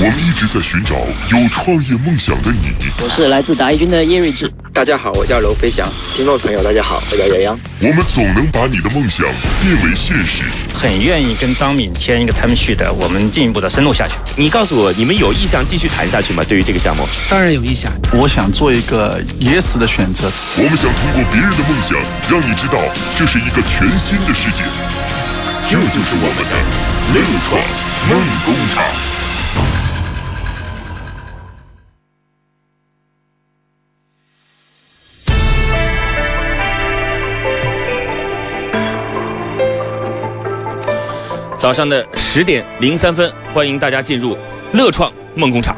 我们一直在寻找有创业梦想的你。我是来自达一军的叶睿智。大家好，我叫娄飞翔。听众朋友，大家好，我叫杨洋。我们总能把你的梦想变为现实。很愿意跟张敏签一个 term sheet，我们进一步的深入下去。你告诉我，你们有意向继续谈下去吗？对于这个项目，当然有意向。我想做一个 yes 的选择。我们想通过别人的梦想，让你知道这是一个全新的世界。这就是我们的乐创梦工厂。早上的十点零三分，欢迎大家进入乐创梦工厂。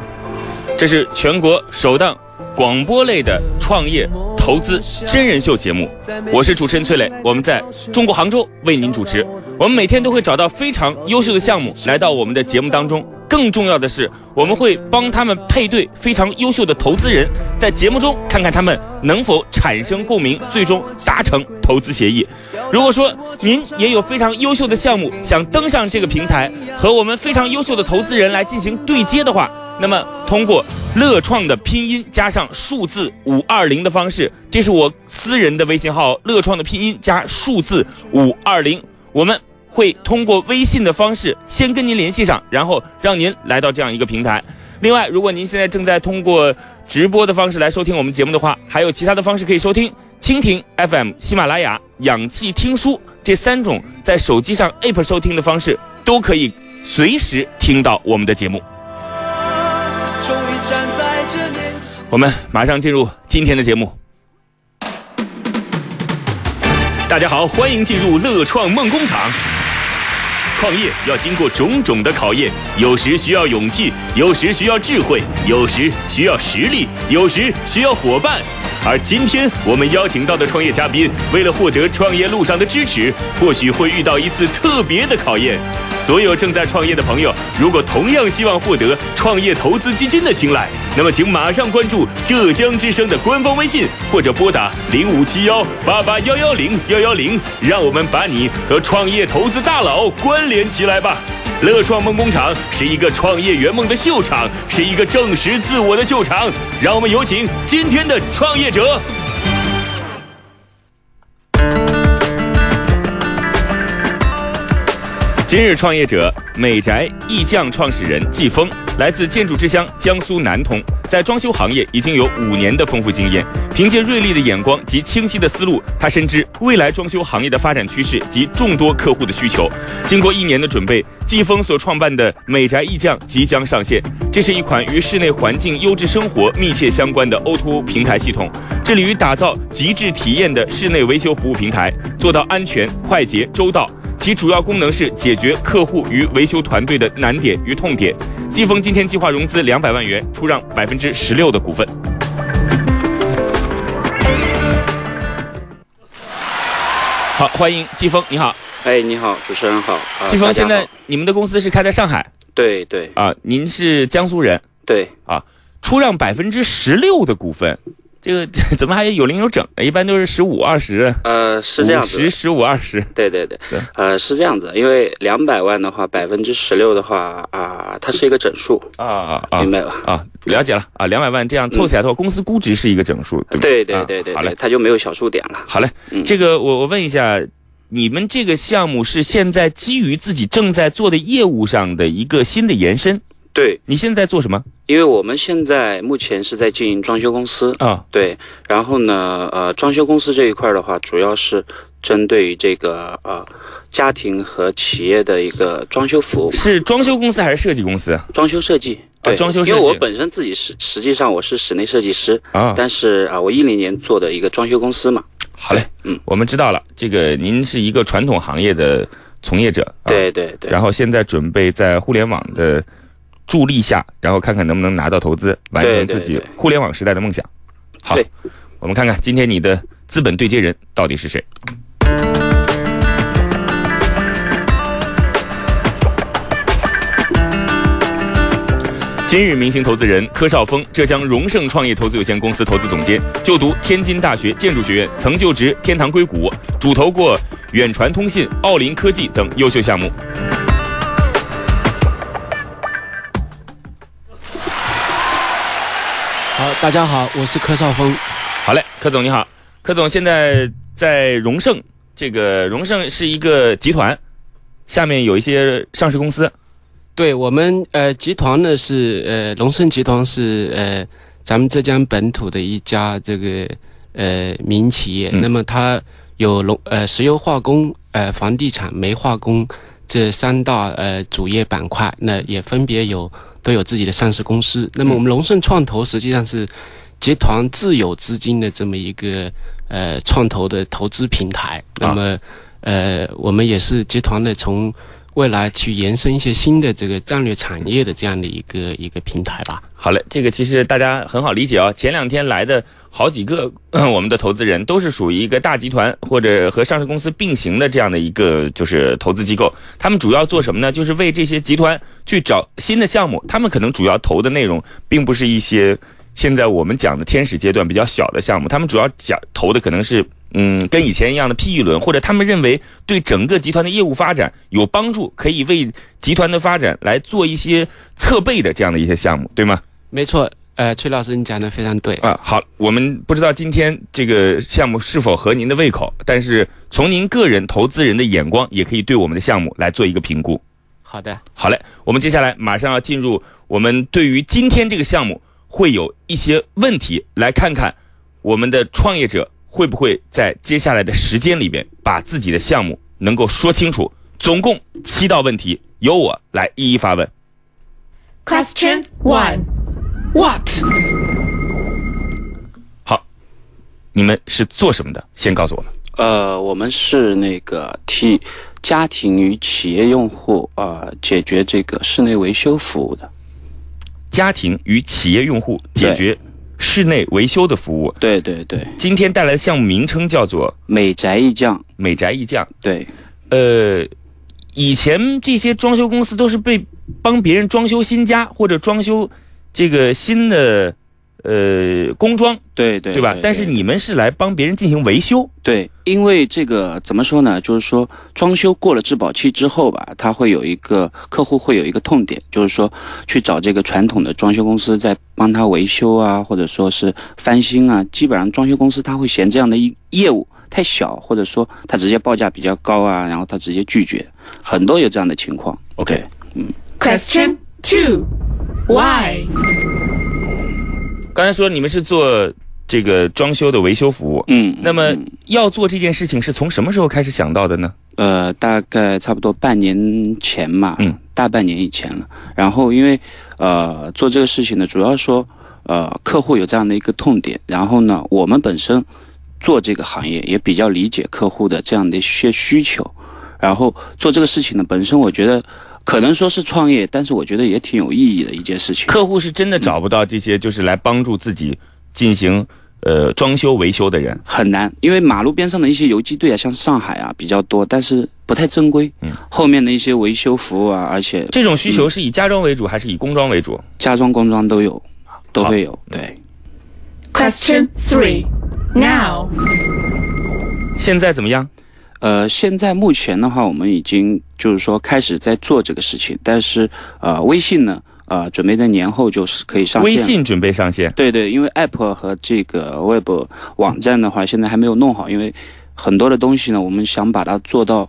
这是全国首档广播类的创业投资真人秀节目。我是主持人崔磊，我们在中国杭州为您主持。我们每天都会找到非常优秀的项目来到我们的节目当中。更重要的是，我们会帮他们配对非常优秀的投资人，在节目中看看他们能否产生共鸣，最终达成投资协议。如果说您也有非常优秀的项目，想登上这个平台和我们非常优秀的投资人来进行对接的话，那么通过乐创的拼音加上数字五二零的方式，这是我私人的微信号，乐创的拼音加数字五二零，我们。会通过微信的方式先跟您联系上，然后让您来到这样一个平台。另外，如果您现在正在通过直播的方式来收听我们节目的话，还有其他的方式可以收听：蜻蜓 FM、喜马拉雅、氧气听书这三种在手机上 App 收听的方式，都可以随时听到我们的节目。我们马上进入今天的节目。大家好，欢迎进入乐创梦工厂。创业要经过种种的考验，有时需要勇气，有时需要智慧，有时需要实力，有时需要伙伴。而今天我们邀请到的创业嘉宾，为了获得创业路上的支持，或许会遇到一次特别的考验。所有正在创业的朋友，如果同样希望获得创业投资基金的青睐，那么请马上关注浙江之声的官方微信，或者拨打零五七幺八八幺幺零幺幺零，让我们把你和创业投资大佬关联起来吧。乐创梦工厂是一个创业圆梦的秀场，是一个证实自我的秀场。让我们有请今天的创业者。今日创业者美宅艺匠创始人季风，来自建筑之乡江苏南通，在装修行业已经有五年的丰富经验。凭借锐利的眼光及清晰的思路，他深知未来装修行业的发展趋势及众多客户的需求。经过一年的准备，季风所创办的美宅艺匠即将上线。这是一款与室内环境优质生活密切相关的 O2O 平台系统，致力于打造极致体验的室内维修服务平台，做到安全、快捷、周到。其主要功能是解决客户与维修团队的难点与痛点。季风今天计划融资两百万元，出让百分之十六的股份。好，欢迎季风，你好。哎，你好，主持人好。季风，现在你们的公司是开在上海？对对。啊，您是江苏人？对。啊，出让百分之十六的股份。这个怎么还有零有整的？一般都是十五二十。呃，是这样子，十十五二十。对对对，呃，是这样子。因为两百万的话，百分之十六的话啊，它是一个整数啊啊啊，明白吧？啊，了解了啊，两百万这样凑起来的话，公司估值是一个整数，对对对对，好嘞，它就没有小数点了。好嘞，这个我我问一下，你们这个项目是现在基于自己正在做的业务上的一个新的延伸？对，你现在在做什么？因为我们现在目前是在经营装修公司啊，对。然后呢，呃，装修公司这一块的话，主要是针对于这个呃家庭和企业的一个装修服务。是装修公司还是设计公司？装修设计，对，装修。因为我本身自己是实际上我是室内设计师啊，但是啊，我一零年做的一个装修公司嘛。好嘞，嗯，我们知道了，这个您是一个传统行业的从业者，对对对，然后现在准备在互联网的。助力下，然后看看能不能拿到投资，完成自己互联网时代的梦想。好，我们看看今天你的资本对接人到底是谁。今日明星投资人柯少峰，浙江荣盛创业投资有限公司投资总监，就读天津大学建筑学院，曾就职天堂硅谷，主投过远传通信、奥林科技等优秀项目。好，大家好，我是柯少峰。好嘞，柯总你好，柯总现在在荣盛，这个荣盛是一个集团，下面有一些上市公司。对我们呃集团呢是呃荣盛集团是呃咱们浙江本土的一家这个呃民营企业，嗯那么它有农呃石油化工、呃房地产、煤化工这三大呃主业板块，那也分别有都有自己的上市公司。那么我们龙盛创投实际上是集团自有资金的这么一个呃创投的投资平台。那么呃我们也是集团的从未来去延伸一些新的这个战略产业的这样的一个一个平台吧。好嘞，这个其实大家很好理解哦。前两天来的好几个 我们的投资人都是属于一个大集团或者和上市公司并行的这样的一个就是投资机构，他们主要做什么呢？就是为这些集团去找新的项目。他们可能主要投的内容并不是一些现在我们讲的天使阶段比较小的项目，他们主要讲投的可能是。嗯，跟以前一样的 P 一轮，或者他们认为对整个集团的业务发展有帮助，可以为集团的发展来做一些侧背的这样的一些项目，对吗？没错，呃，崔老师你讲的非常对。啊，好，我们不知道今天这个项目是否合您的胃口，但是从您个人投资人的眼光，也可以对我们的项目来做一个评估。好的，好嘞，我们接下来马上要进入我们对于今天这个项目会有一些问题，来看看我们的创业者会不会在接下来的时间里边把自己的项目能够说清楚。总共七道问题，由我来一一发问。Question one. What? 好，你们是做什么的？先告诉我们。呃，我们是那个替家庭与企业用户啊、呃解决这个室内维修服务的。家庭与企业用户解决室内维修的服务。对对对，今天带来的项目名称叫做美宅一匠。美宅一匠。对，呃，以前这些装修公司都是被帮别人装修新家或者装修这个新的呃工装，对对对吧？但是你们是来帮别人进行维修。对，因为这个怎么说呢？就是说，装修过了质保期之后吧，它会有一个客户会有一个痛点，就是说去找这个传统的装修公司在帮他维修啊，或者说是翻新啊。基本上装修公司他会嫌这样的一业务太小，或者说他直接报价比较高啊，然后他直接拒绝，很多有这样的情况。OK，嗯。Question two. Why? 刚才说你们是做这个装修的维修服务，嗯，那么要做这件事情是从什么时候开始想到的呢？呃，大概差不多半年前嘛，嗯，大半年以前了。然后因为呃做这个事情呢，主要说呃客户有这样的一个痛点，然后呢我们本身做这个行业也比较理解客户的这样的一些需求，然后做这个事情呢，本身我觉得可能说是创业，但是我觉得也挺有意义的一件事情。客户是真的找不到这些就是来帮助自己进行呃装修维修的人。很难，因为马路边上的一些游击队啊，像上海啊比较多，但是不太正规。嗯，后面的一些维修服务啊，而且这种需求是以家装为主还是以工装为主？家装、工装都有，都会有。对，Question three. Now. 现在怎么样？呃，现在目前的话，我们已经就是说开始在做这个事情，但是呃，微信呢，呃，准备在年后就是可以上线。微信准备上线。对对，因为 App 和这个 Web 网站的话，现在还没有弄好，因为很多的东西呢，我们想把它做到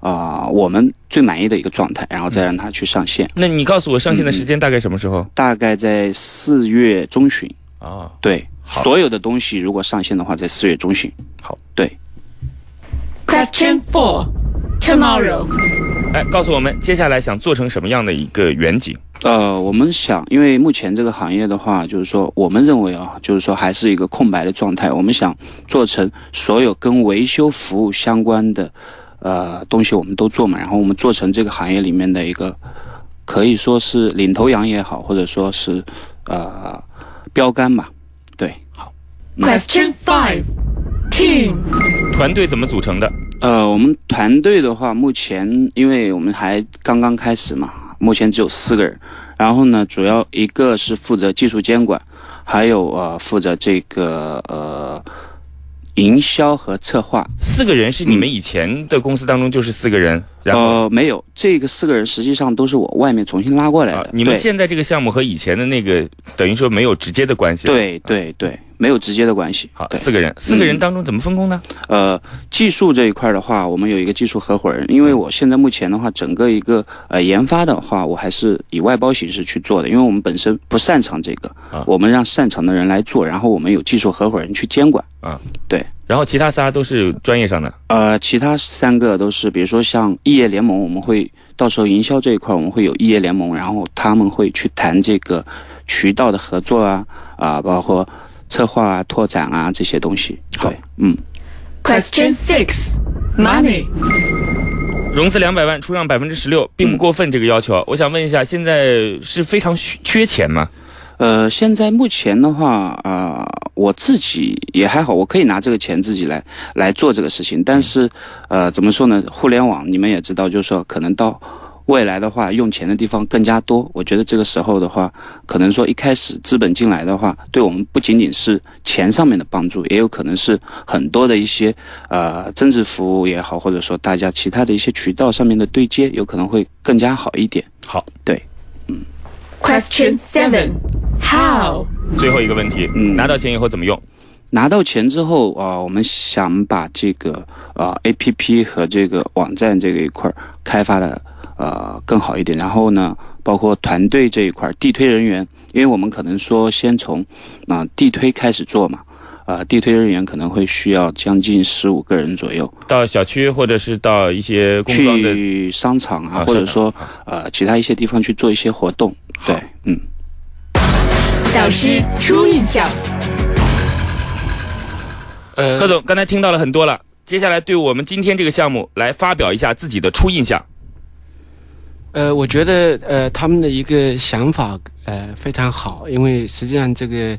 啊、我们最满意的一个状态，然后再让它去上线。那你告诉我上线的时间大概什么时候？大概在四月中旬。啊，对，所有的东西如果上线的话，在四月中旬。好，对。Question four. Tomorrow. 哎，告诉我们接下来想做成什么样的一个远景？呃，我们想，因为目前这个行业的话，就是说，我们认为啊，就是说还是一个空白的状态。我们想做成所有跟维修服务相关的呃东西，我们都做嘛。然后我们做成这个行业里面的一个，可以说是领头羊也好，或者说是呃标杆吧。对，好。Question five. Team. 团队怎么组成的？呃，我们团队的话，目前因为我们还刚刚开始嘛，目前只有四个人。然后呢，主要一个是负责技术监管，还有呃负责这个呃营销和策划。四个人是你们以前的公司当中就是四个人，呃，没有，这个四个人实际上都是我外面重新拉过来的。啊，你们现在这个项目和以前的那个等于说没有直接的关系。，对对对，没有直接的关系。好，对四个人，四个人嗯当中怎么分工呢？呃，技术这一块的话，我们有一个技术合伙人，因为我现在目前的话，整个一个呃研发的话，我还是以外包形式去做的，因为我们本身不擅长这个，啊我们让擅长的人来做，然后我们有技术合伙人去监管。啊，对。然后其他仨都是专业上的。呃，其他三个都是，比如说像异业联盟，我们会到时候营销这一块，我们会有异业联盟，然后他们会去谈这个渠道的合作啊，啊、包括策划啊、拓展啊这些东西。对，嗯。Question six, Money. 融资两百万，出让百分之十六，并不过分这个要求啊。我想问一下，现在是非常缺钱吗？呃，现在目前的话，啊、我自己也还好，我可以拿这个钱自己来来做这个事情。但是，呃，怎么说呢？互联网你们也知道，就是说可能到未来的话，用钱的地方更加多。我觉得这个时候的话，可能说一开始资本进来的话，对我们不仅仅是钱上面的帮助，也有可能是很多的一些呃增值服务也好，或者说大家其他的一些渠道上面的对接，有可能会更加好一点。好，对。Question Seven How? 最后一个问题，嗯拿到钱以后怎么用？拿到钱之后啊、我们想把这个啊、A P P 和这个网站这个一块儿开发的呃更好一点。然后呢，包括团队这一块儿，地推人员，因为我们可能说先从啊、地推开始做嘛，啊、地推人员可能会需要将近十五个人左右，到小区或者是到一些工装的去商场啊，啊或者说商场呃其他一些地方去做一些活动。对，嗯。导师初印象。呃，贺总刚才听到了很多了，接下来对我们今天这个项目来发表一下自己的初印象。呃，我觉得呃他们的一个想法呃非常好，因为实际上这个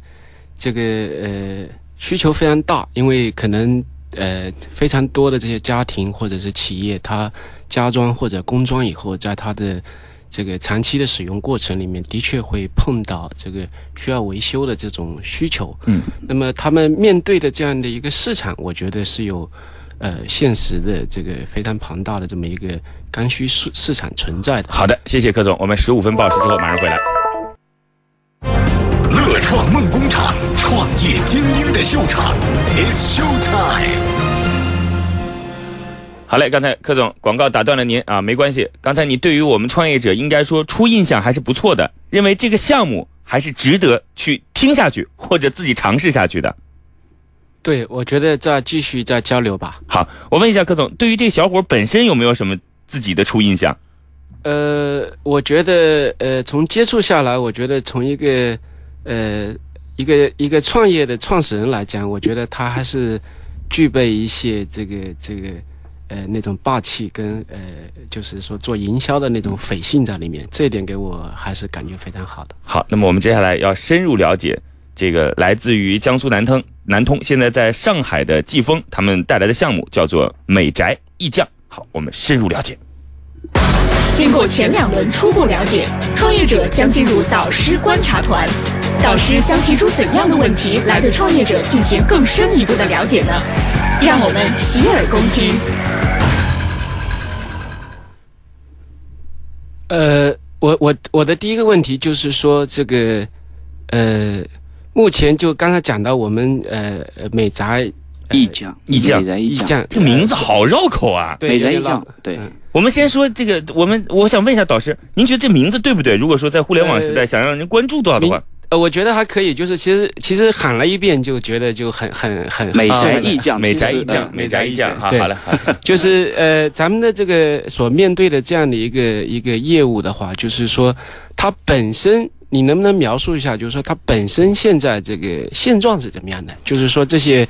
这个呃需求非常大，因为可能呃非常多的这些家庭或者是企业，它加装或者工装以后，在它的这个长期的使用过程里面，的确会碰到这个需要维修的这种需求。嗯，那么他们面对的这样的一个市场，我觉得是有呃现实的这个非常庞大的这么一个刚需市市场存在的。好的，谢谢柯总，我们十五分报时之后马上回来。乐创梦工厂，创业精英的秀场，It's Show Time。好嘞，刚才柯总广告打断了您啊，没关系。刚才你对于我们创业者应该说初印象还是不错的，认为这个项目还是值得去听下去或者自己尝试下去的。对，我觉得再继续再交流吧。好，我问一下柯总，对于这个小伙本身有没有什么自己的初印象？呃，我觉得呃，从接触下来，我觉得从一个呃一个一个创业的创始人来讲，我觉得他还是具备一些这个这个呃那种霸气跟呃就是说做营销的那种匪性在里面，这一点给我还是感觉非常好的。好，那么我们接下来要深入了解这个来自于江苏南通南通，现在在上海的季风他们带来的项目叫做美宅艺匠。好，我们深入了解。经过前两轮初步了解，创业者将进入导师观察团。导师将提出怎样的问题来对创业者进行更深一步的了解呢？让我们洗耳恭听。呃，我我我的第一个问题就是说，这个呃，目前就刚才讲到我们呃呃美宅艺匠，艺匠美宅艺匠，这个名字好绕口啊！对美宅艺有点绕，匠对。嗯我们先说这个，我们我想问一下导师，您觉得这名字对不对？如果说在互联网时代呃想让人关注到的话，呃，我觉得还可以，就是其实其实喊了一遍就觉得就很很很美很宅意匠，美宅意匠呃，美宅意匠，好了，好了就是呃，咱们的这个所面对的这样的一个一个业务的话，就是说它本身，你能不能描述一下？就是说它本身现在这个现状是怎么样的？就是说这些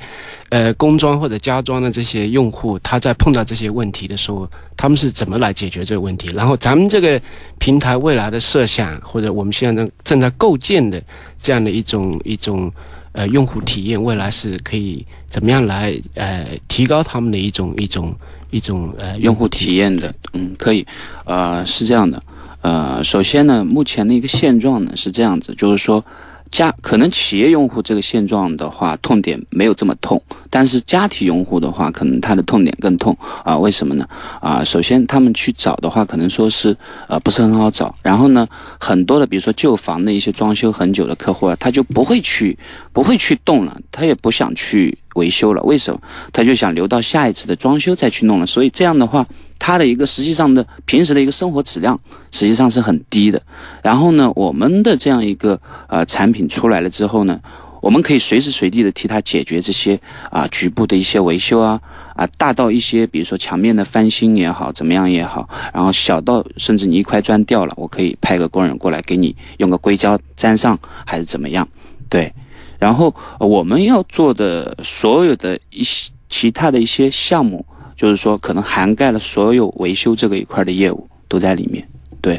呃工装或者家装的这些用户，他在碰到这些问题的时候，他们是怎么来解决这个问题？然后咱们这个平台未来的设想，或者我们现在正正在构建的这样的一种一种呃用户体验，未来是可以怎么样来呃提高他们的一种一种一种呃用户体验的，嗯，可以，呃，是这样的，呃，首先呢，目前的一个现状呢是这样子，就是说，家可能企业用户这个现状的话，痛点没有这么痛，但是家庭用户的话，可能他的痛点更痛啊？为什么呢？啊，首先他们去找的话，可能说是呃不是很好找，然后呢，很多的比如说旧房的一些装修很久的客户啊，他就不会去不会去动了，他也不想去维修了，为什么？他就想留到下一次的装修再去弄了，所以这样的话。他的一个实际上的平时的一个生活质量实际上是很低的。然后呢，我们的这样一个呃产品出来了之后呢，我们可以随时随地的替他解决这些啊局部的一些维修啊啊，大到一些比如说墙面的翻新也好，怎么样也好，然后小到甚至你一块砖掉了，我可以派个工人过来给你用个硅胶粘上，还是怎么样？对。然后我们要做的所有的一些其他的一些项目。就是说，可能涵盖了所有维修这个一块的业务都在里面。对，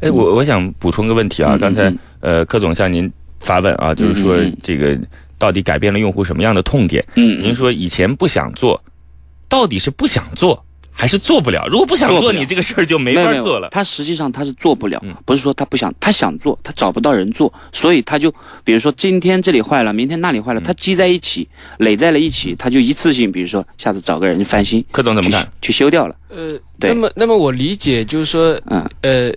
哎，我我想补充个问题啊，刚才呃，柯总向您发问啊，就是说这个到底改变了用户什么样的痛点？嗯，您说以前不想做，到底是不想做？还是做不了。如果不想做，你这个事儿就没法做了。他实际上他是做不了，不是说他不想，他想做，他找不到人做，所以他就比如说今天这里坏了，明天那里坏了，他积在一起，累在了一起，他就一次性，比如说下次找个人翻新。柯总怎么看？去修掉了。呃，对那么那么我理解就是说，嗯呃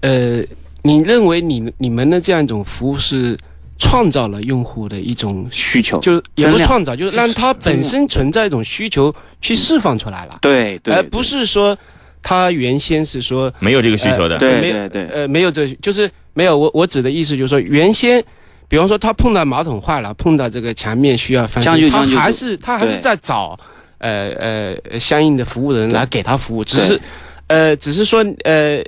呃，你认为你你们的这样一种服务是？创造了用户的一种需求，就是也不创造，就是让它本身存在一种需求去释放出来了。对对，而不是说他原先是说没有这个需求的。对对对，呃，没有这，就是没有。我我指的意思就是说，原先，比方说他碰到马桶坏了，碰到这个墙面需要翻新，他还是他还是在找呃呃相应的服务人来给他服务，只是呃只是说呃。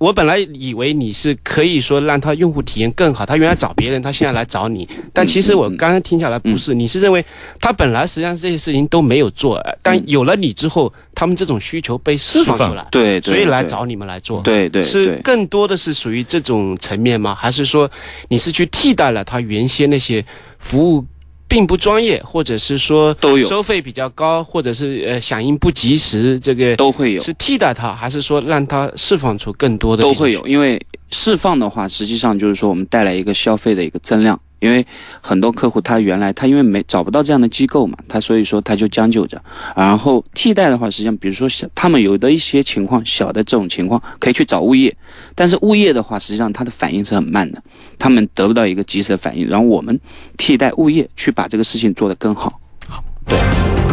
我本来以为你是可以说让他用户体验更好，他原来找别人，他现在来找你。但其实我刚刚听下来不是，你是认为他本来实际上这些事情都没有做，但有了你之后，他们这种需求被释放出来，对，所以来找你们来做，对对，是更多的是属于这种层面吗？还是说你是去替代了他原先那些服务？并不专业，或者是说都有收费比较高，或者是呃响应不及时，这个都会有。是替代它，还是说让它释放出更多的？都会有，因为释放的话，实际上就是说我们带来一个消费的一个增量。因为很多客户他原来他因为没找不到这样的机构嘛，他所以说他就将就着。然后替代的话，实际上比如说小他们有的一些情况小的这种情况可以去找物业，但是物业的话实际上他的反应是很慢的，他们得不到一个及时的反应。然后我们替代物业去把这个事情做得更好。好，对。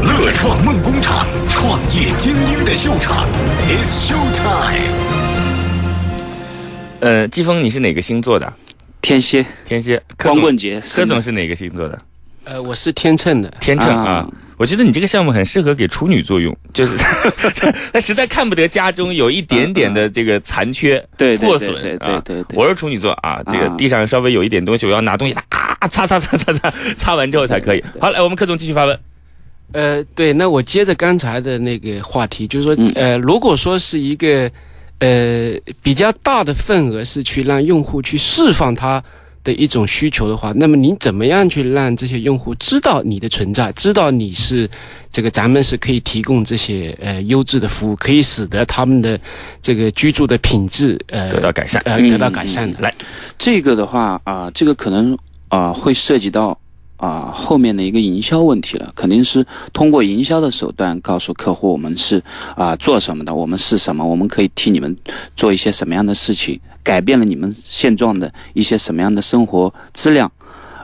乐创梦工厂，创业精英的秀场，It's Show Time。呃，季风，你是哪个星座的？天蝎，天蝎，光棍节。柯总是哪个星座的？呃，我是天秤的。天秤啊，我觉得你这个项目很适合给处女座用，就是 他实在看不得家中有一点点的这个残缺、破损啊。对对对，我是处女座啊，这个地上稍微有一点东西，我要拿东西啊擦擦擦擦擦，擦完之后才可以。好，来，我们柯总继续发问。呃，对，那我接着刚才的那个话题，就是说，呃，如果说是一个。呃，比较大的份额是去让用户去释放他的一种需求的话，那么你怎么样去让这些用户知道你的存在，知道你是这个咱们是可以提供这些呃优质的服务，可以使得他们的这个居住的品质呃得到改善，呃得到改善的。来，这个的话啊，这个可能啊会涉及到。啊，后面的一个营销问题了，肯定是通过营销的手段告诉客户我们是啊做什么的，我们是什么，我们可以替你们做一些什么样的事情，改变了你们现状的一些什么样的生活质量，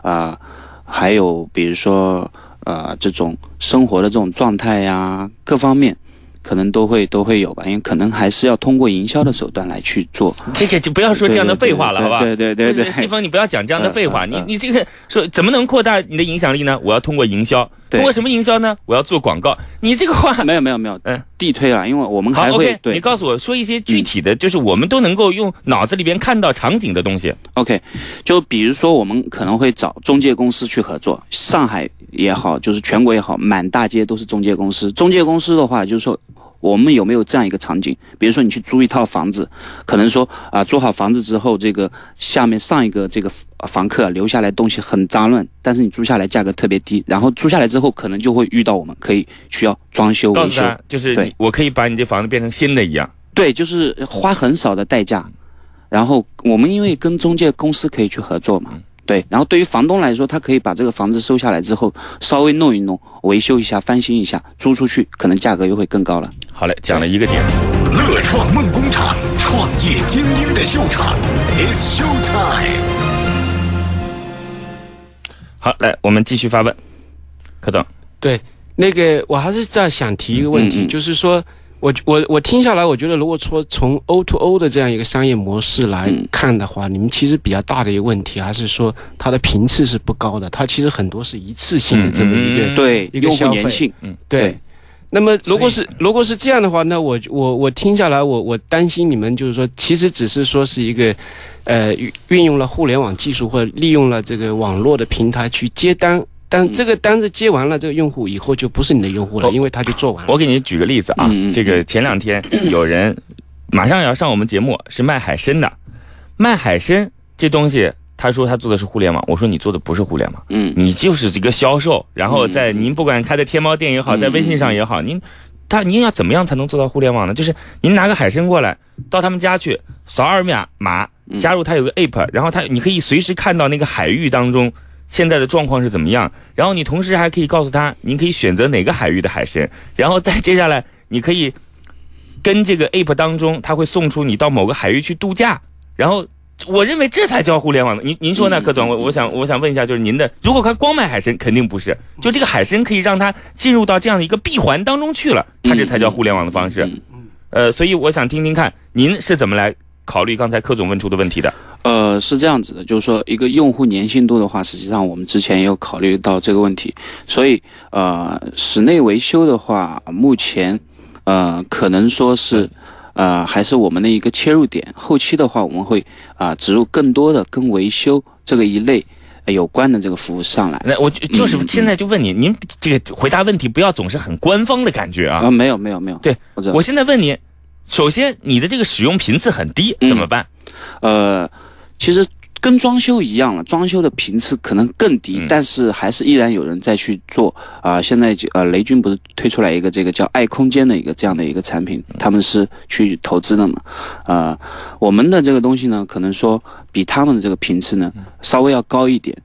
啊，还有比如说呃这种生活的这种状态呀，各方面。可能都会都会有吧，因为可能还是要通过营销的手段来去做。这个就不要说这样的废话了，好吧？对对对对，季风，你不要讲这样的废话。你你这个说怎么能扩大你的影响力呢？我要通过营销，通过什么营销呢？我要做广告。你这个话没有没有没有，嗯，地推了，因为我们还会。你告诉我说一些具体的，就是我们都能够用脑子里边看到场景的东西。OK，就比如说我们可能会找中介公司去合作，上海也好，就是全国也好，满大街都是中介公司。中介公司的话，就是说。我们有没有这样一个场景？比如说，你去租一套房子，可能说啊，租好房子之后，这个下面上一个这个房客留下来东西很脏乱，但是你租下来价格特别低，然后租下来之后，可能就会遇到我们可以需要装修维修，就是对，我可以把你这房子变成新的一样。对，就是花很少的代价，然后我们因为跟中介公司可以去合作嘛，对，然后对于房东来说，他可以把这个房子收下来之后，稍微弄一弄，维修一下，翻新一下，租出去，可能价格又会更高了。好嘞，讲了一个点。乐创梦工厂，创业精英的秀场，It's show time。好，来，我们继续发问，柯总。对，那个我还是在想提一个问题，嗯嗯就是说。我我我听下来，我觉得如果说从 O to O 的这样一个商业模式来看的话，你们其实比较大的一个问题，还是说它的频次是不高的，它其实很多是一次性的这么一个、嗯对一个消费。用户粘性，嗯。对。对。那么如果是如果是这样的话，那我我我听下来，我我担心你们就是说，其实只是说是一个，呃，运运用了互联网技术或者利用了这个网络的平台去接单。但这个单子接完了，这个用户以后就不是你的用户了，因为他就做完了。我给你举个例子啊，这个前两天有人马上要上我们节目，是卖海参的，卖海参这东西，他说他做的是互联网，我说你做的不是互联网，嗯，你就是一个销售，然后在您不管开在天猫店也好，在微信上也好，您他您要怎么样才能做到互联网呢？就是您拿个海参过来，到他们家去扫二维码，加入他有个 app，然后他你可以随时看到那个海域当中。现在的状况是怎么样？然后你同时还可以告诉他，您可以选择哪个海域的海参，然后再接下来你可以跟这个 app 当中，他会送出你到某个海域去度假。然后我认为这才叫互联网。您您说呢，柯总？我我想我想问一下，就是您的，如果他光卖海参，肯定不是。就这个海参可以让他进入到这样的一个闭环当中去了，他这才叫互联网的方式。呃，所以我想听听看，您是怎么来考虑刚才柯总问出的问题的？呃，是这样子的，就是说一个用户粘性度的话，实际上我们之前也有考虑到这个问题，所以呃，室内维修的话，目前呃可能说是呃还是我们的一个切入点，后期的话我们会啊、植入更多的跟维修这个一类。呃有关的这个服务上来，那我就就是现在就问你，您这个回答问题不要总是很官方的感觉啊。啊，没有没有没有，对，我现在问你，首先你的这个使用频次很低，怎么办？呃，其实跟装修一样了，装修的频次可能更低，嗯但是还是依然有人在去做啊、现在就呃，雷军不是推出来一个这个叫爱空间的一个这样的一个产品，他们是去投资的嘛？呃，我们的这个东西呢，可能说比他们的这个频次呢稍微要高一点。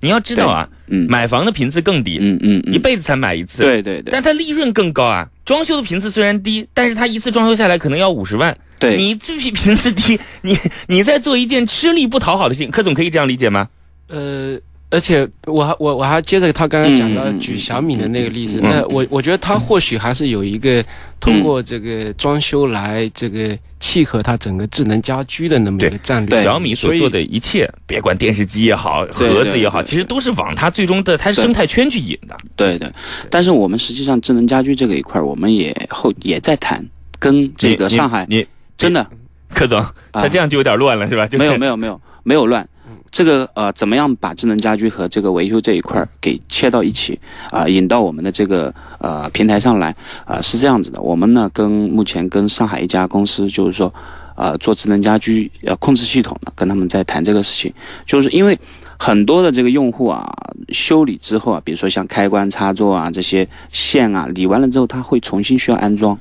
你要知道啊，嗯买房的频次更低，嗯嗯，嗯一辈子才买一次，对对对，但它利润更高啊。装修的频次虽然低，但是它一次装修下来可能要五十万。对你这频频次低，你你在做一件吃力不讨好的事情，柯总可以这样理解吗？呃，而且我还我我还接着他刚刚讲到举小米的那个例子，嗯那我我觉得他或许还是有一个通过这个装修来这个契合他整个智能家居的那么一个战略。小米所做的一切，别管电视机也好，盒子也好，其实都是往它最终的它对生态圈去引的。对对，但是我们实际上智能家居这个一块，我们也后也在谈，跟这个上海你真的柯总，他这样就有点乱了，是吧？就是没有没有没有没有乱。这个呃，怎么样把智能家居和这个维修这一块给切到一起啊、引到我们的这个呃平台上来啊、是这样子的。我们呢跟目前跟上海一家公司，就是说呃做智能家居呃控制系统的，跟他们在谈这个事情，就是因为很多的这个用户啊修理之后啊，比如说像开关插座啊这些线啊理完了之后，他会重新需要安装。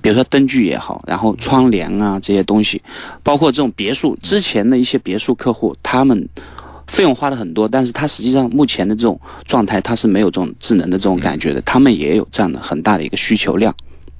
比如说灯具也好，然后窗帘啊这些东西，包括这种别墅之前的一些别墅客户，他们费用花的很多，但是他实际上目前的这种状态，他是没有这种智能的这种感觉的，他们也有这样的很大的一个需求量。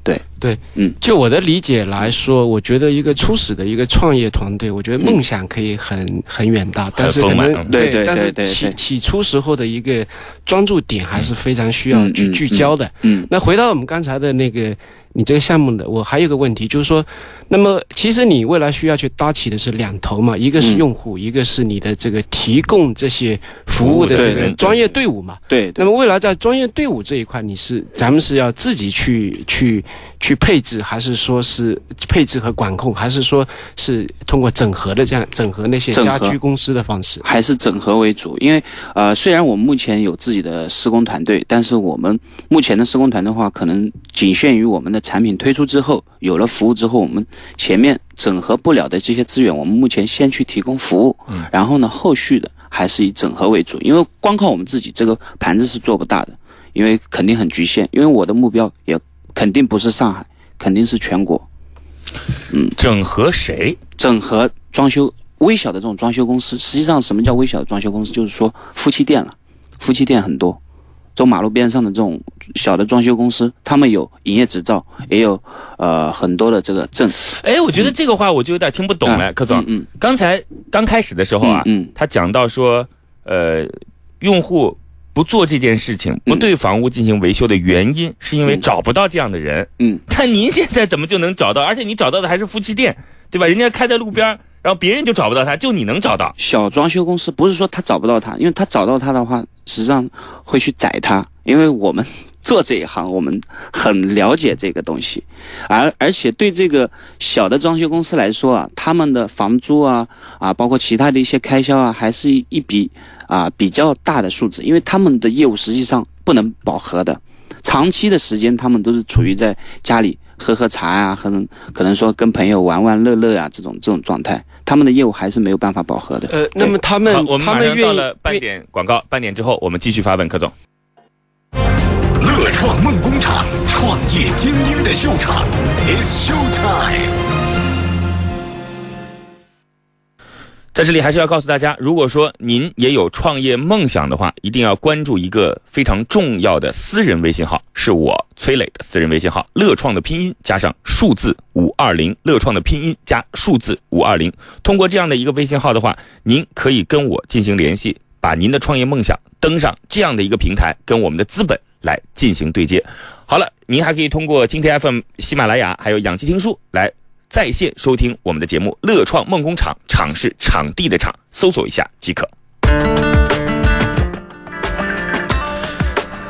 对。对，嗯，就我的理解来说，我觉得一个初始的一个创业团队，我觉得梦想可以很很远大，但是可能嗯。对对但是对对对。起起初时候的一个专注点还是非常需要去嗯嗯聚焦的。嗯。那回到我们刚才的那个你这个项目的，我还有个问题，就是说，那么其实你未来需要去搭起的是两头嘛，一个是嗯用户，一个是你的这个提供这些服务的服务的这个专业队伍嘛。对那么未来在专业队伍这一块，你是咱们是要自己去去去配置，还是说是配置和管控，还是说是通过整合的这样整合那些家居公司的方式？还是整合为主，因为呃，虽然我们目前有自己的施工团队，但是我们目前的施工团队的话，可能仅限于我们的产品推出之后，有了服务之后，我们前面整合不了的这些资源，我们目前先去提供服务，嗯然后呢，后续的还是以整合为主，因为光靠我们自己这个盘子是做不大的，因为肯定很局限，因为我的目标也肯定不是上海，肯定是全国，嗯整合谁？整合装修微小的这种装修公司，实际上什么叫微小的装修公司？就是说夫妻店了，夫妻店很多。走马路边上的这种小的装修公司，他们有营业执照，也有呃很多的这个证。哎，我觉得这个话我就有点听不懂了，柯总。嗯，刚才刚开始的时候啊，嗯，他讲到说，呃，用户不做这件事情，不对房屋进行维修的原因，是因为找不到这样的人。嗯，看您现在怎么就能找到？而且你找到的还是夫妻店，对吧？人家开在路边。然后别人就找不到他，就你能找到。小装修公司不是说他找不到他，因为他找到他的话，实际上会去宰他。因为我们做这一行，我们很了解这个东西，而 而且对这个小的装修公司来说啊，他们的房租啊啊，包括其他的一些开销啊，还是一笔啊比较大的数字。因为他们的业务实际上不能饱和的，长期的时间他们都是处于在家里。喝喝茶啊，可能可能说跟朋友玩玩乐乐啊，这种这种状态，他们的业务还是没有办法饱和的。呃，那么他们我们马上到了半点广告，半点之后我们继续发问，柯总。乐创梦工厂，创业精英的秀场，It's Show Time。在这里还是要告诉大家，如果说您也有创业梦想的话，一定要关注一个非常重要的私人微信号，是我崔磊的私人微信号，乐创的拼音加上数字五二零，乐创的拼音加数字五二零。通过这样的一个微信号的话，您可以跟我进行联系，把您的创业梦想登上这样的一个平台，跟我们的资本来进行对接。好了，您还可以通过今天 FM、喜马拉雅还有养鸡听书来。在线收听我们的节目《乐创梦工厂》，场是场地的场，搜索一下即可。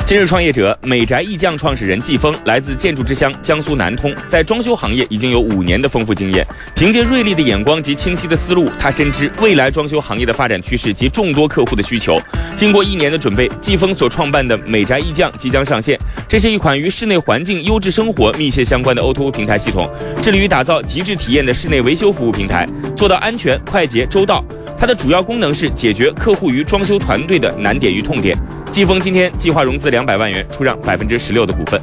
今日创业者美宅艺匠创始人季风来自建筑之乡江苏南通，在装修行业已经有五年的丰富经验。凭借锐利的眼光及清晰的思路，他深知未来装修行业的发展趋势及众多客户的需求。经过一年的准备，季风所创办的美宅艺匠即将上线。这是一款与室内环境、优质生活密切相关的 O2O 平台系统，致力于打造极致体验的室内维修服务平台，做到安全、快捷、周到。它的主要功能是解决客户与装修团队的难点与痛点。季风今天计划融资两百万元，出让百分之十六的股份。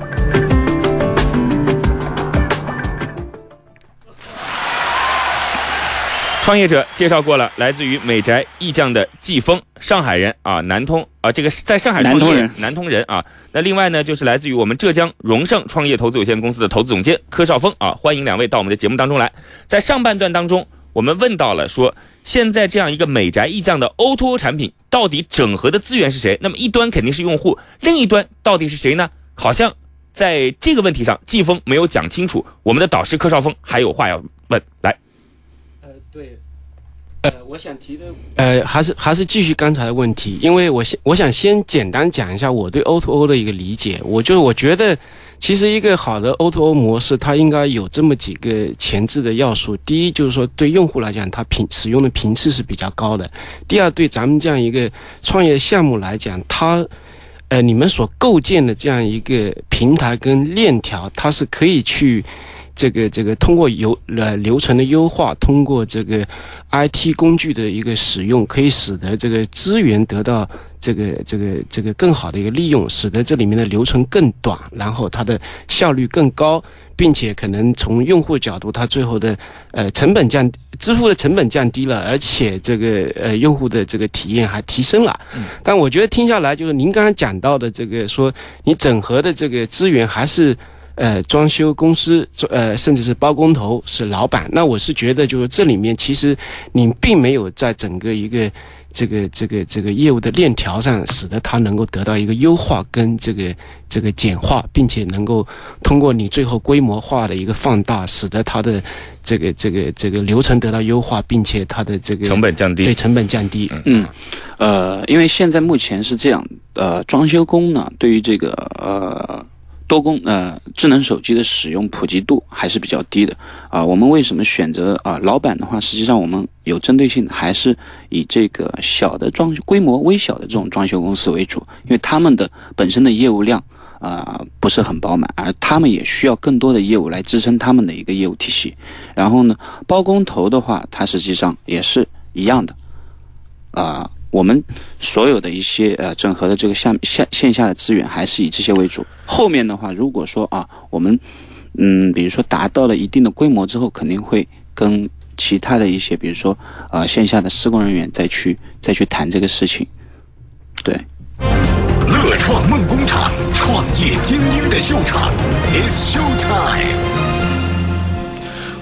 创业者介绍过了，来自于美宅艺匠的季风，上海人啊，南通啊，这个在上海南通人，南通人啊。那另外呢，就是来自于我们浙江荣盛创业投资有限公司的投资总监柯少峰啊，欢迎两位到我们的节目当中来。在上半段当中。我们问到了，说现在这样一个美宅艺匠的 O2O 产品，到底整合的资源是谁？那么一端肯定是用户，另一端到底是谁呢？好像在这个问题上，季风没有讲清楚。我们的导师柯少峰还有话要问，来。呃，对，呃，我想提的，呃，还是还是继续刚才的问题，因为我先我想先简单讲一下我对 O2O 的一个理解，我就是我觉得。其实，一个好的 O2O 模式，它应该有这么几个前置的要素。第一，就是说对用户来讲，它频使用的频次是比较高的；第二，对咱们这样一个创业项目来讲，它，呃，你们所构建的这样一个平台跟链条，它是可以去。这个这个通过流呃流程的优化，通过这个 IT 工具的一个使用，可以使得这个资源得到这个这个这个更好的一个利用，使得这里面的流程更短，然后它的效率更高，并且可能从用户角度，它最后的呃成本降，支付的成本降低了，而且这个呃用户的这个体验还提升了。但我觉得听下来，就是您刚刚讲到的这个说，你整合的这个资源还是。呃，装修公司，呃，甚至是包工头是老板。那我是觉得，就是这里面其实你并没有在整个一个这个这个这个业务的链条上，使得它能够得到一个优化跟这个这个简化，并且能够通过你最后规模化的一个放大，使得它的这个这个这个流程得到优化，并且它的这个成本降低，对成本降低。嗯，呃，因为现在目前是这样，呃，装修工呢，对于这个呃。多功呃智能手机的使用普及度还是比较低的啊。我们为什么选择啊老板的话，实际上我们有针对性，还是以这个小的装修规模微小的这种装修公司为主，因为他们的本身的业务量啊不是很饱满，而他们也需要更多的业务来支撑他们的一个业务体系。然后呢，包工头的话，它实际上也是一样的啊。我们所有的一些呃整合的这个项线线下的资源，还是以这些为主。后面的话，如果说啊，我们嗯，比如说达到了一定的规模之后，肯定会跟。其他的一些，比如说呃线下的施工人员再去再去谈这个事情。对，乐创梦工厂，创业精英的秀场，It's show time。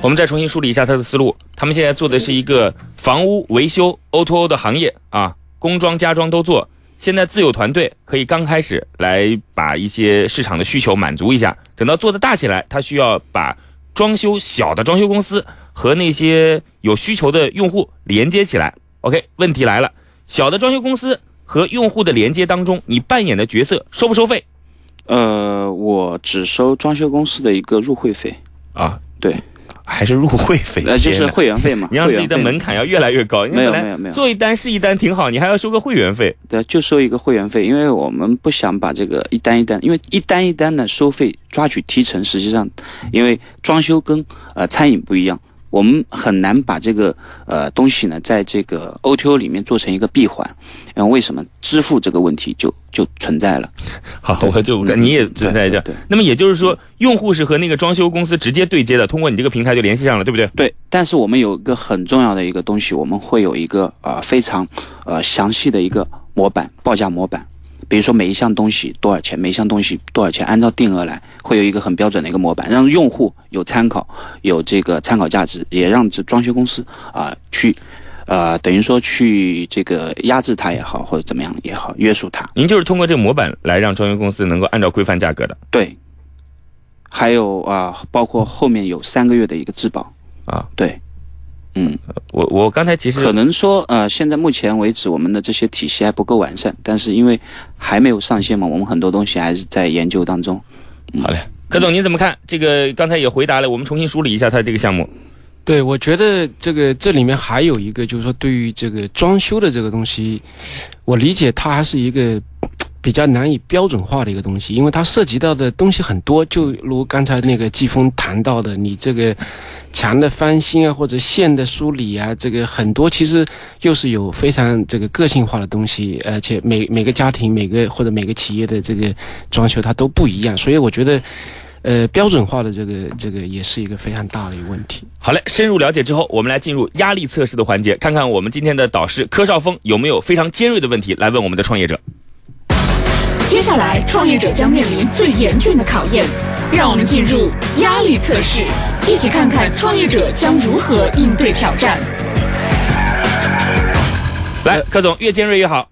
我们再重新梳理一下他的思路。他们现在做的是一个房屋维修 O2O 的行业啊，工装家装都做。现在自有团队可以刚开始来把一些市场的需求满足一下，等到做的大起来，他需要把装修小的装修公司和那些有需求的用户连接起来。OK，问题来了，小的装修公司和用户的连接当中，你扮演的角色收不收费？呃，我只收装修公司的一个入会费啊，对。还是入会费，呃，就是会员费嘛。你让自己的门槛要越来越高。没有没有没有，做一单是一单挺好，你还要收个会员费。对，就收一个会员费，因为我们不想把这个一单一单，因为一单一单的收费抓取提成，实际上，因为装修跟呃餐饮不一样。我们很难把这个呃东西呢，在这个 O T O 里面做成一个闭环，然后为什么支付这个问题就就存在了？好，我就你也存在这。那么也就是说，用户是和那个装修公司直接对接的，通过你这个平台就联系上了，对不对？对。但是我们有一个很重要的一个东西，我们会有一个呃非常呃详细的一个模板报价模板。比如说每一项东西多少钱，每一项东西多少钱，按照定额来，会有一个很标准的一个模板，让用户有参考，有这个参考价值，也让这装修公司啊去，呃，等于说去这个压制它也好，或者怎么样也好，约束它。您就是通过这个模板来让装修公司能够按照规范价格的。对。还有啊，包括后面有三个月的一个质保啊，对。嗯，我我刚才其实可能说，呃，现在目前为止，我们的这些体系还不够完善，但是因为还没有上线嘛，我们很多东西还是在研究当中。好嘞，柯总您怎么看？这个刚才也回答了，我们重新梳理一下他这个项目。对，我觉得这个这里面还有一个，就是说对于这个装修的这个东西，我理解它还是一个。比较难以标准化的一个东西，因为它涉及到的东西很多，就如刚才那个季风谈到的，你这个墙的翻新啊，或者线的梳理啊，这个很多其实又是有非常这个个性化的东西，而且每每个家庭、每个或者每个企业的这个装修它都不一样，所以我觉得，呃，标准化的这个这个也是一个非常大的一个问题。好嘞，深入了解之后，我们来进入压力测试的环节，看看我们今天的导师柯少峰有没有非常尖锐的问题来问我们的创业者。接下来，创业者将面临最严峻的考验，让我们进入压力测试，一起看看创业者将如何应对挑战。来，柯总，越尖锐越好。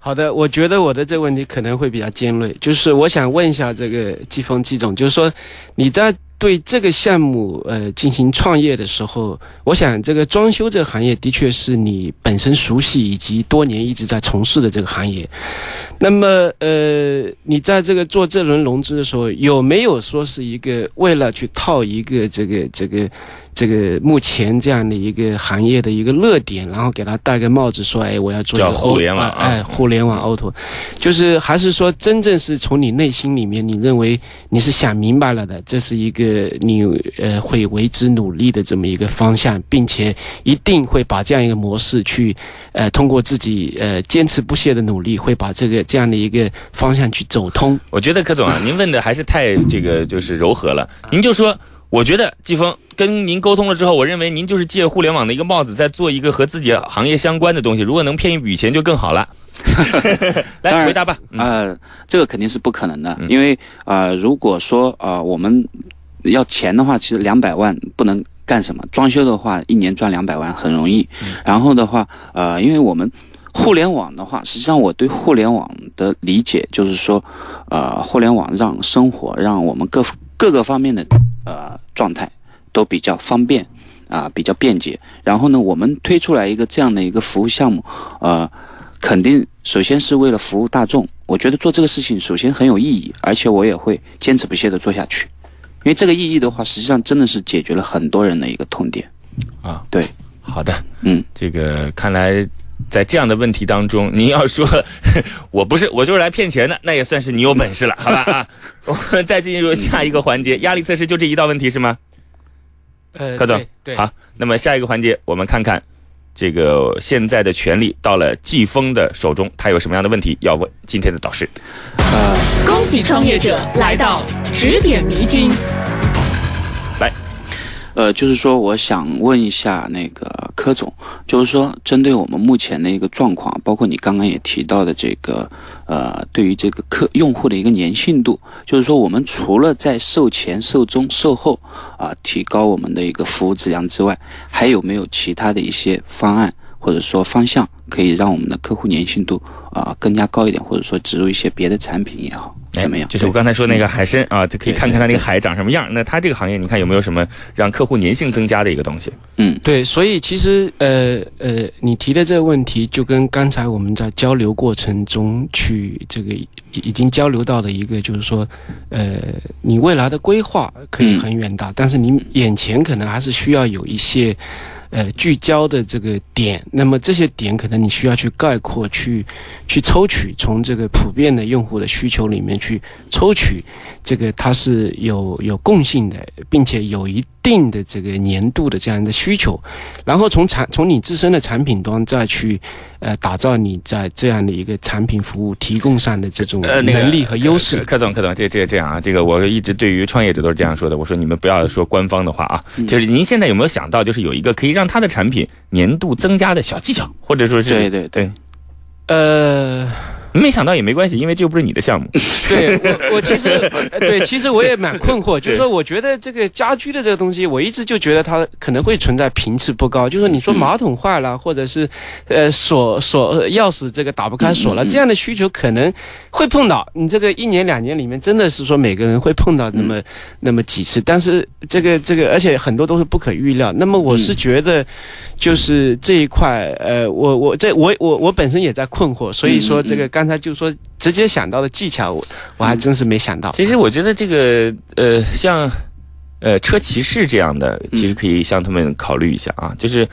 好的，我觉得我的这个问题可能会比较尖锐，就是我想问一下这个季风季总，就是说你在。对这个项目，呃，进行创业的时候，我想这个装修这个行业的确是你本身熟悉以及多年一直在从事的这个行业。那么，呃，你在这个做这轮融资的时候，有没有说是一个为了去套一个这个这个？这个目前这样的一个行业的一个热点，然后给他戴个帽子，说：“哎，我要做一个互联网，哎，互联网 auto，就是还是说真正是从你内心里面，你认为你是想明白了的，这是一个你呃会为之努力的这么一个方向，并且一定会把这样一个模式去呃通过自己呃坚持不懈的努力，会把这个这样的一个方向去走通。我觉得柯总啊，您问的还是太这个就是柔和了，您就说。我觉得季风跟您沟通了之后，我认为您就是借互联网的一个帽子，在做一个和自己行业相关的东西。如果能骗一笔钱，就更好了。来回答吧。呃，这个肯定是不可能的，因为啊，如果说啊，我们要钱的话，其实两百万不能干什么。装修的话，一年赚两百万很容易。然后的话，呃，因为我们互联网的话，实际上我对互联网的理解就是说，呃，互联网让生活让我们各各个方面的。呃，状态都比较方便，啊，比较便捷。然后呢，我们推出来一个这样的一个服务项目，呃，肯定首先是为了服务大众。我觉得做这个事情首先很有意义，而且我也会坚持不懈的做下去。因为这个意义的话，实际上真的是解决了很多人的一个痛点。啊，对，好的，嗯，这个看来。在这样的问题当中，您要说 我不是，我就是来骗钱的，那也算是你有本事了，好吧啊？我们再进入下一个环节，压力测试就这一道问题是吗？呃，柯总，对，好，那么下一个环节，我们看看这个现在的权利到了季风的手中，他有什么样的问题要问今天的导师？呃，恭喜创业者来到指点迷津。呃，就是说，我想问一下那个柯总，就是说，针对我们目前的一个状况，包括你刚刚也提到的这个，呃，对于这个客用户的一个粘性度，就是说，我们除了在售前、售中、售后啊，提高我们的一个服务质量之外，还有没有其他的一些方案或者说方向，可以让我们的客户粘性度啊更加高一点，或者说植入一些别的产品也好？怎么样？就是我刚才说那个海参啊，就可以看看它那个海长什么样。那它这个行业，你看有没有什么让客户粘性增加的一个东西？嗯，对，所以其实呃呃，你提的这个问题，就跟刚才我们在交流过程中去这个已经交流到的一个，就是说，呃，你未来的规划可以很远大，但是你眼前可能还是需要有一些。呃，聚焦的这个点，那么这些点可能你需要去概括、去去抽取，从这个普遍的用户的需求里面去抽取，这个它是有有共性的，并且有一定的这个年度的这样的需求，然后从产从你自身的产品端再去呃打造你在这样的一个产品服务提供上的这种能力和优势。柯总，柯总，这这这样啊，这个我一直对于创业者都是这样说的，我说你们不要说官方的话啊，就是您现在有没有想到，就是有一个可以。让他的产品年度增加的小技巧，或者说是对对对，呃。没想到也没关系，因为这又不是你的项目。对我，我其实对，其实我也蛮困惑，就是说，我觉得这个家居的这个东西，我一直就觉得它可能会存在频次不高。就是说你说马桶坏了，或者是呃锁锁钥匙这个打不开锁了，这样的需求可能会碰到。你这个一年两年里面，真的是说每个人会碰到那么那么几次，但是这个这个，而且很多都是不可预料。那么我是觉得，就是这一块，呃，我我这我我我本身也在困惑，所以说这个刚。才就说，直接想到的技巧，我我还真是没想到。其实我觉得这个呃，像呃车骑士这样的，其实可以向他们考虑一下啊。就是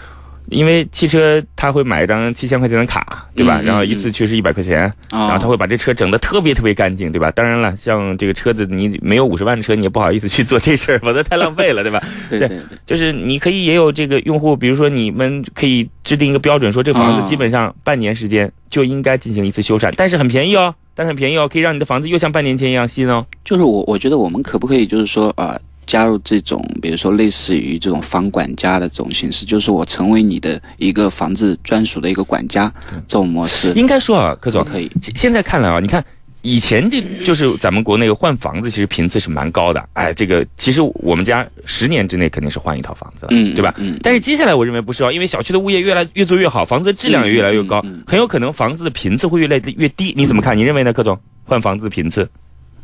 因为汽车他会买一张七千块钱的卡，对吧？然后一次去是一百块钱，然后他会把这车整的特别特别干净，对吧？当然了，像这个车子，你没有五十万的车，你也不好意思去做这事儿，否则太浪费了，对吧？对对对，就是你可以也有这个用户，比如说你们可以制定一个标准，说这房子基本上半年时间。就应该进行一次修缮，但是很便宜哦，但是很便宜哦，可以让你的房子又像半年前一样新哦。就是我，我觉得我们可不可以就是说啊，加入这种，比如说类似于这种房管家的这种形式，就是我成为你的一个房子专属的一个管家这种模式。应该说啊，柯总可以。现在看来啊，你看。以前这就是咱们国内换房子，其实频次是蛮高的。哎，这个其实我们家十年之内肯定是换一套房子了，对吧？嗯。但是接下来我认为不是哦，因为小区的物业越来越做越好，房子的质量也越来越高，很有可能房子的频次会越来越低。你怎么看？你认为呢，柯总？换房子的频次？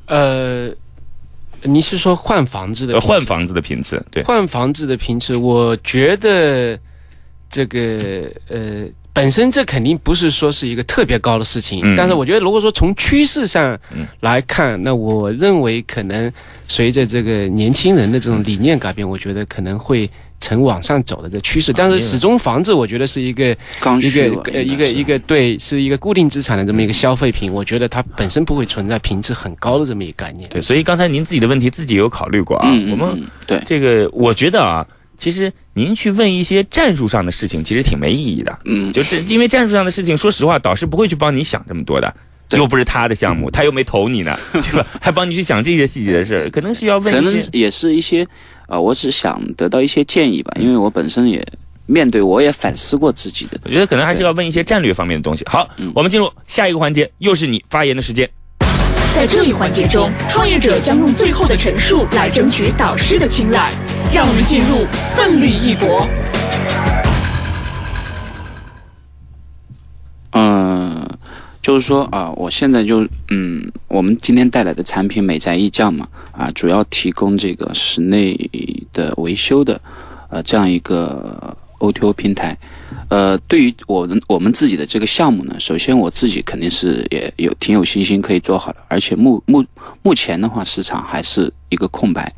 呃，你是说换房子的？换房子的频次？对。换房子的频次，我觉得这个呃。本身这肯定不是说是一个特别高的事情，但是我觉得如果说从趋势上来看，那我认为可能随着这个年轻人的这种理念改变，我觉得可能会呈往上走的这趋势。但是始终房子，我觉得是一个一个呃一个一个对，是一个固定资产的这么一个消费品。我觉得它本身不会存在品质很高的这么一个概念。对，所以刚才您自己的问题自己有考虑过啊？我们对这个，我觉得啊。其实您去问一些战术上的事情，其实挺没意义的。嗯，就是因为战术上的事情，说实话，导师不会去帮你想这么多的，又不是他的项目，他又没投你呢，对吧？还帮你去想这些细节的事，可能是要问。可能也是一些啊，我只想得到一些建议吧，因为我本身也面对，我也反思过自己的。我觉得可能还是要问一些战略方面的东西。好，我们进入下一个环节，又是你发言的时间。在这一环节中，创业者将用最后的陈述来争取导师的青睐。让我们进入奋力一搏。嗯，就是说啊，我现在就嗯，我们今天带来的产品美宅一将嘛，啊，主要提供这个室内的维修的，呃，这样一个 O T O 平台。呃，对于我们我们自己的这个项目呢，首先我自己肯定是也有挺有信心可以做好的，而且目目目前的话，市场还是一个空白，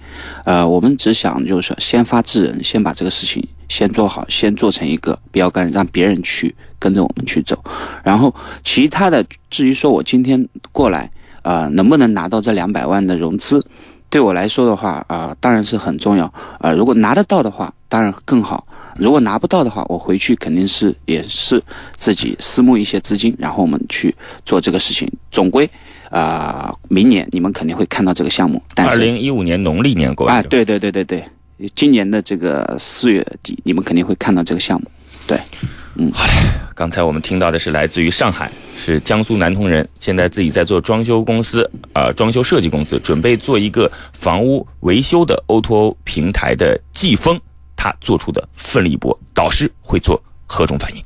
呃，我们只想就是说先发制人，先把这个事情先做好，先做成一个标杆，让别人去跟着我们去走，然后其他的至于说我今天过来，呃，能不能拿到这两百万的融资？对我来说的话，啊，当然是很重要，啊，如果拿得到的话，当然更好；如果拿不到的话，我回去肯定是也是自己私募一些资金，然后我们去做这个事情。总归，啊，明年你们肯定会看到这个项目。但是二零一五年农历年过啊，对对对对对，今年的这个四月底，你们肯定会看到这个项目。对，嗯，好嘞。刚才我们听到的是来自于上海，是江苏南通人，现在自己在做装修公司，呃，装修设计公司，准备做一个房屋维修的 O2O 平台的季风，他做出的奋力一搏，导师会做何种反应？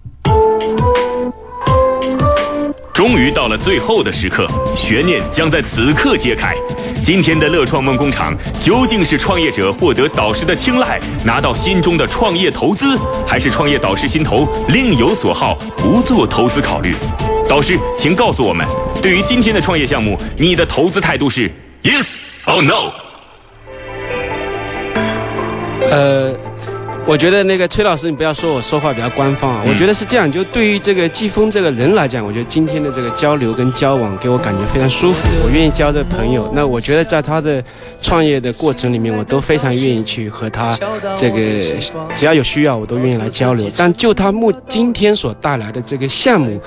终于到了最后的时刻，悬念将在此刻揭开。今天的乐创梦工厂究竟是创业者获得导师的青睐，拿到心中的创业投资，还是创业导师心头另有所好，不做投资考虑？导师，请告诉我们，对于今天的创业项目，你的投资态度是 yes or no？呃。我觉得那个崔老师，你不要说我说话比较官方啊。我觉得是这样，就对于这个季风这个人来讲，我觉得今天的这个交流跟交往给我感觉非常舒服。我愿意交这朋友。那我觉得在他的创业的过程里面，我都非常愿意去和他这个只要有需要，我都愿意来交流。但就他目今天所带来的这个项目，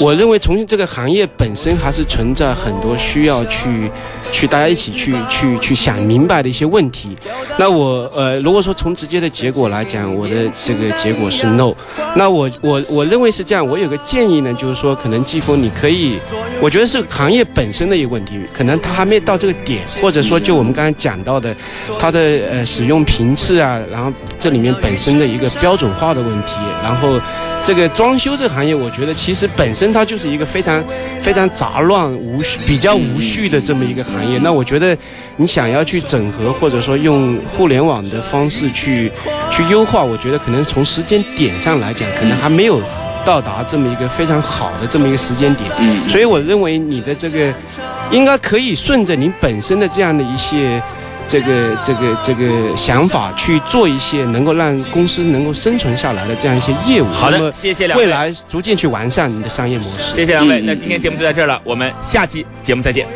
我认为重庆这个行业本身还是存在很多需要去去大家一起去去去想明白的一些问题。那我呃，如果说从直接的结果。来讲，我的这个结果是 no。那我我我认为是这样。我有个建议呢，就是说，可能季风你可以，我觉得是行业本身的一个问题，可能它还没到这个点，或者说就我们刚才讲到的，它的呃使用频次啊，然后这里面本身的一个标准化的问题，然后。这个装修这个行业，我觉得其实本身它就是一个非常非常杂乱无序、比较无序的这么一个行业。那我觉得你想要去整合，或者说用互联网的方式去去优化，我觉得可能从时间点上来讲，可能还没有到达这么一个非常好的这么一个时间点。嗯，所以我认为你的这个应该可以顺着你本身的这样的一些。这个这个这个想法去做一些能够让公司能够生存下来的这样一些业务。好的，谢谢两位。未来逐渐去完善你的商业模式。谢谢两位。那今天节目就在这儿了，我们下期节目再见。